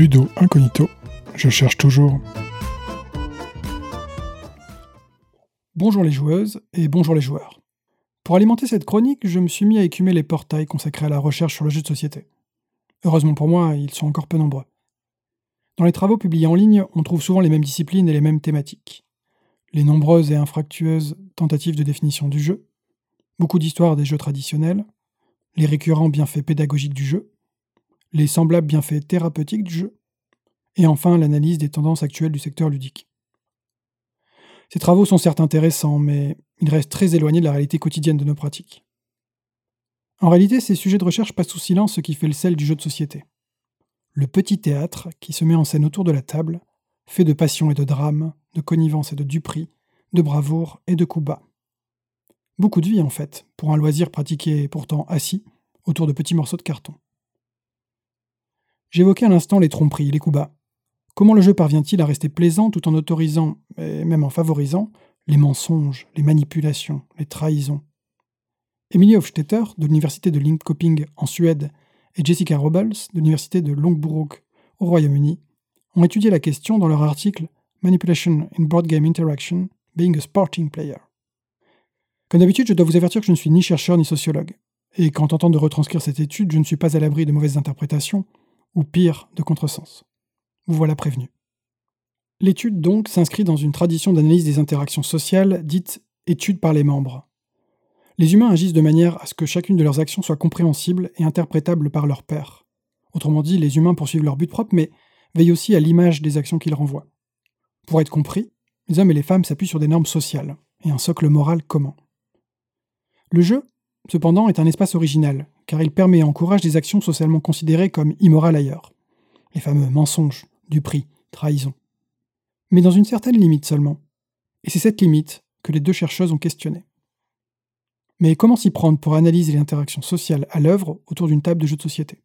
Ludo Incognito, je cherche toujours. Bonjour les joueuses et bonjour les joueurs. Pour alimenter cette chronique, je me suis mis à écumer les portails consacrés à la recherche sur le jeu de société. Heureusement pour moi, ils sont encore peu nombreux. Dans les travaux publiés en ligne, on trouve souvent les mêmes disciplines et les mêmes thématiques. Les nombreuses et infractueuses tentatives de définition du jeu, beaucoup d'histoires des jeux traditionnels, les récurrents bienfaits pédagogiques du jeu, les semblables bienfaits thérapeutiques du jeu, et enfin l'analyse des tendances actuelles du secteur ludique. Ces travaux sont certes intéressants, mais ils restent très éloignés de la réalité quotidienne de nos pratiques. En réalité, ces sujets de recherche passent sous silence ce qui fait le sel du jeu de société. Le petit théâtre qui se met en scène autour de la table, fait de passion et de drame, de connivence et de duperie, de bravoure et de coups bas. Beaucoup de vie, en fait, pour un loisir pratiqué pourtant assis, autour de petits morceaux de carton. J'évoquais à l'instant les tromperies, les coups bas. Comment le jeu parvient-il à rester plaisant tout en autorisant, et même en favorisant, les mensonges, les manipulations, les trahisons? Emilie Hofstetter, de l'université de Linköping en Suède, et Jessica Robles, de l'université de Loughborough au Royaume-Uni, ont étudié la question dans leur article Manipulation in Board Game Interaction, Being a Sporting Player. Comme d'habitude, je dois vous avertir que je ne suis ni chercheur ni sociologue, et qu'en tentant de retranscrire cette étude, je ne suis pas à l'abri de mauvaises interprétations, ou pire, de contresens. Vous voilà prévenu. L'étude, donc, s'inscrit dans une tradition d'analyse des interactions sociales dite étude par les membres. Les humains agissent de manière à ce que chacune de leurs actions soit compréhensible et interprétable par leur père. Autrement dit, les humains poursuivent leur but propre, mais veillent aussi à l'image des actions qu'ils renvoient. Pour être compris, les hommes et les femmes s'appuient sur des normes sociales et un socle moral commun. Le jeu, cependant, est un espace original, car il permet et encourage des actions socialement considérées comme immorales ailleurs. Les fameux mensonges, duperie, trahison. Mais dans une certaine limite seulement. Et c'est cette limite que les deux chercheuses ont questionnée. Mais comment s'y prendre pour analyser les interactions sociales à l'œuvre autour d'une table de jeu de société?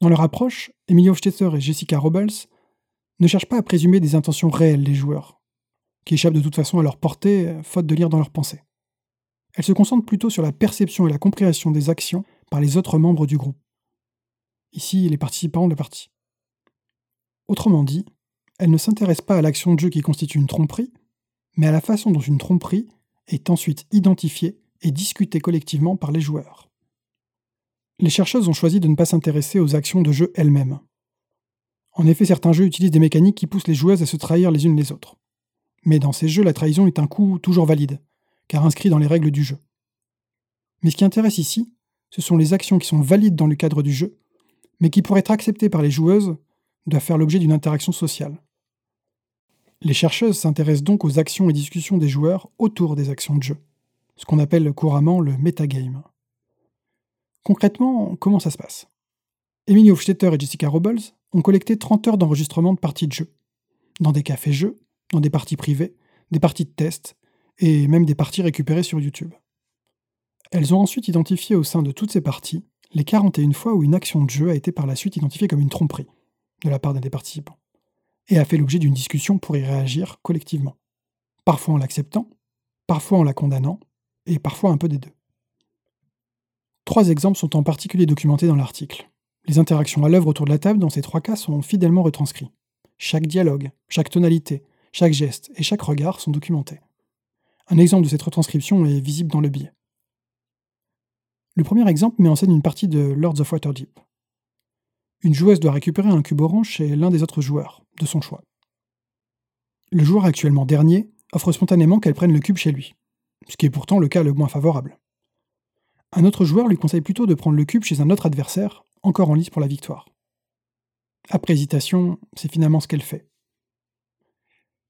Dans leur approche, Emilio Hofstetter et Jessica Robles ne cherchent pas à présumer des intentions réelles des joueurs, qui échappent de toute façon à leur portée, faute de lire dans leurs pensées. Elle se concentre plutôt sur la perception et la compréhension des actions par les autres membres du groupe. Ici, les participants de la partie. Autrement dit, elle ne s'intéresse pas à l'action de jeu qui constitue une tromperie, mais à la façon dont une tromperie est ensuite identifiée et discutée collectivement par les joueurs. Les chercheuses ont choisi de ne pas s'intéresser aux actions de jeu elles-mêmes. En effet, certains jeux utilisent des mécaniques qui poussent les joueuses à se trahir les unes les autres. Mais dans ces jeux, la trahison est un coup toujours valide, car inscrit dans les règles du jeu. Mais ce qui intéresse ici, ce sont les actions qui sont valides dans le cadre du jeu, mais qui pour être acceptées par les joueuses doivent faire l'objet d'une interaction sociale. Les chercheuses s'intéressent donc aux actions et discussions des joueurs autour des actions de jeu, ce qu'on appelle couramment le metagame. Concrètement, comment ça se passe? Emily Hofstetter et Jessica Robles ont collecté 30 heures d'enregistrement de parties de jeu, dans des cafés-jeux, dans des parties privées, des parties de test, et même des parties récupérées sur YouTube. Elles ont ensuite identifié au sein de toutes ces parties les 41 fois où une action de jeu a été par la suite identifiée comme une tromperie de la part d'un des participants, et a fait l'objet d'une discussion pour y réagir collectivement, parfois en l'acceptant, parfois en la condamnant, et parfois un peu des deux. Trois exemples sont en particulier documentés dans l'article. Les interactions à l'œuvre autour de la table dans ces trois cas sont fidèlement retranscrits. Chaque dialogue, chaque tonalité, chaque geste et chaque regard sont documentés. Un exemple de cette retranscription est visible dans le billet. Le premier exemple met en scène une partie de Lords of Waterdeep. Une joueuse doit récupérer un cube orange chez l'un des autres joueurs, de son choix. Le joueur actuellement dernier offre spontanément qu'elle prenne le cube chez lui, ce qui est pourtant le cas le moins favorable. Un autre joueur lui conseille plutôt de prendre le cube chez un autre adversaire, encore en lice pour la victoire. Après hésitation, c'est finalement ce qu'elle fait.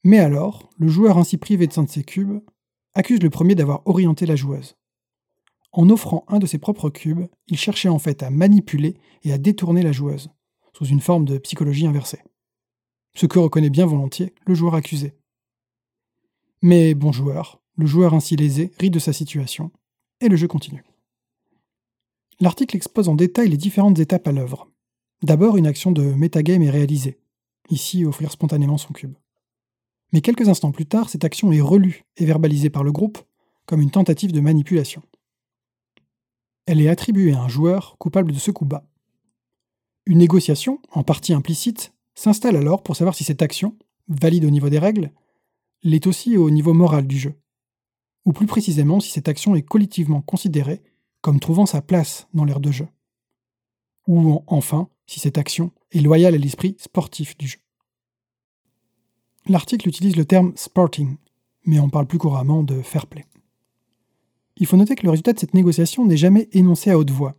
Mais alors, le joueur ainsi privé de de ses cubes accuse le premier d'avoir orienté la joueuse. En offrant un de ses propres cubes, il cherchait en fait à manipuler et à détourner la joueuse, sous une forme de psychologie inversée. Ce que reconnaît bien volontiers le joueur accusé. Mais bon joueur, le joueur ainsi lésé rit de sa situation, et le jeu continue. L'article expose en détail les différentes étapes à l'œuvre. D'abord, une action de metagame est réalisée, ici offrir spontanément son cube. Mais quelques instants plus tard, cette action est relue et verbalisée par le groupe comme une tentative de manipulation. Elle est attribuée à un joueur coupable de ce coup bas. Une négociation, en partie implicite, s'installe alors pour savoir si cette action, valide au niveau des règles, l'est aussi au niveau moral du jeu. Ou plus précisément si cette action est collectivement considérée comme trouvant sa place dans l'ère de jeu. Ou enfin, si cette action est loyale à l'esprit sportif du jeu. L'article utilise le terme sporting, mais on parle plus couramment de fair play. Il faut noter que le résultat de cette négociation n'est jamais énoncé à haute voix,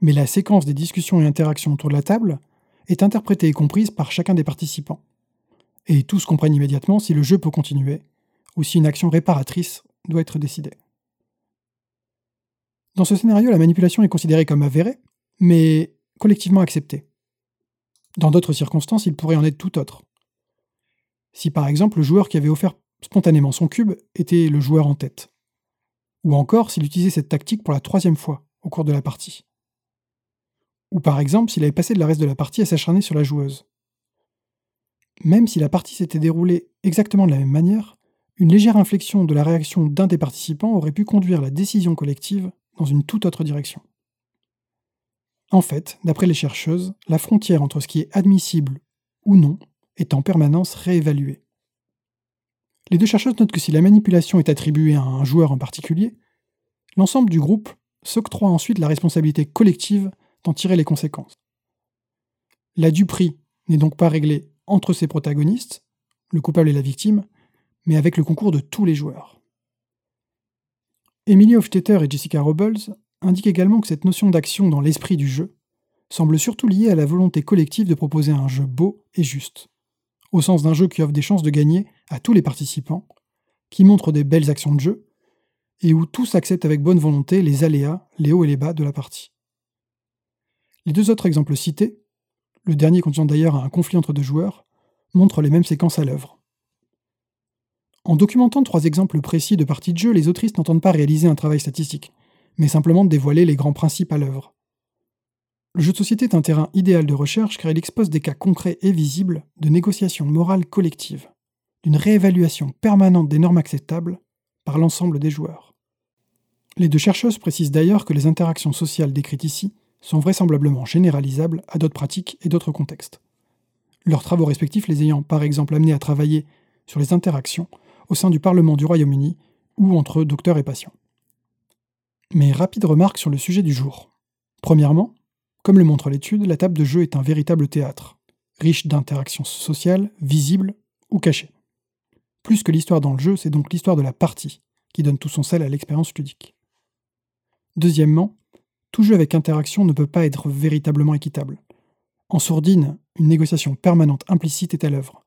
mais la séquence des discussions et interactions autour de la table est interprétée et comprise par chacun des participants. Et tous comprennent immédiatement si le jeu peut continuer, ou si une action réparatrice doit être décidée. Dans ce scénario, la manipulation est considérée comme avérée, mais collectivement acceptée. Dans d'autres circonstances, il pourrait en être tout autre. Si par exemple le joueur qui avait offert spontanément son cube était le joueur en tête. Ou encore s'il utilisait cette tactique pour la troisième fois au cours de la partie. Ou par exemple s'il avait passé de la reste de la partie à s'acharner sur la joueuse. Même si la partie s'était déroulée exactement de la même manière, une légère inflexion de la réaction d'un des participants aurait pu conduire la décision collective dans une toute autre direction. En fait, d'après les chercheuses, la frontière entre ce qui est admissible ou non est en permanence réévaluée. Les deux chercheuses notent que si la manipulation est attribuée à un joueur en particulier, l'ensemble du groupe s'octroie ensuite la responsabilité collective d'en tirer les conséquences. La duperie n'est donc pas réglée entre ses protagonistes, le coupable et la victime, mais avec le concours de tous les joueurs. Emily Hofstetter et Jessica Robles indiquent également que cette notion d'action dans l'esprit du jeu semble surtout liée à la volonté collective de proposer un jeu beau et juste, au sens d'un jeu qui offre des chances de gagner à tous les participants, qui montre des belles actions de jeu, et où tous acceptent avec bonne volonté les aléas, les hauts et les bas de la partie. Les deux autres exemples cités, le dernier contenant d'ailleurs un conflit entre deux joueurs, montrent les mêmes séquences à l'œuvre. En documentant trois exemples précis de parties de jeu, les autrices n'entendent pas réaliser un travail statistique, mais simplement dévoiler les grands principes à l'œuvre. Le jeu de société est un terrain idéal de recherche car il expose des cas concrets et visibles de négociations morales collectives, d'une réévaluation permanente des normes acceptables par l'ensemble des joueurs. Les deux chercheuses précisent d'ailleurs que les interactions sociales décrites ici sont vraisemblablement généralisables à d'autres pratiques et d'autres contextes. Leurs travaux respectifs les ayant par exemple amenés à travailler sur les interactions au sein du Parlement du Royaume-Uni ou entre docteurs et patients. Mais rapide remarque sur le sujet du jour. Premièrement, comme le montre l'étude, la table de jeu est un véritable théâtre, riche d'interactions sociales, visibles ou cachées. Plus que l'histoire dans le jeu, c'est donc l'histoire de la partie qui donne tout son sel à l'expérience ludique. Deuxièmement, tout jeu avec interaction ne peut pas être véritablement équitable. En sourdine, une négociation permanente implicite est à l'œuvre.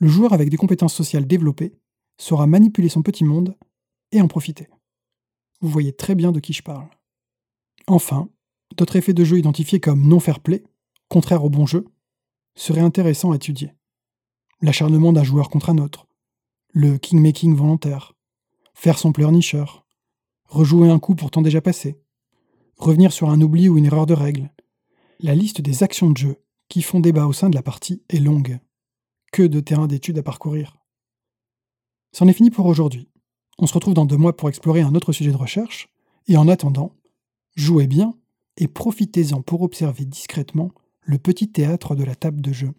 Le joueur avec des compétences sociales développées saura manipuler son petit monde et en profiter. Vous voyez très bien de qui je parle. Enfin, d'autres effets de jeu identifiés comme non fair play, contraire au bon jeu, seraient intéressants à étudier. L'acharnement d'un joueur contre un autre, le king-making volontaire, faire son pleurnicheur, rejouer un coup pourtant déjà passé, revenir sur un oubli ou une erreur de règle. La liste des actions de jeu qui font débat au sein de la partie est longue. Que de terrain d'études à parcourir. C'en est fini pour aujourd'hui. On se retrouve dans deux mois pour explorer un autre sujet de recherche, et en attendant, jouez bien et profitez-en pour observer discrètement le petit théâtre de la table de jeu.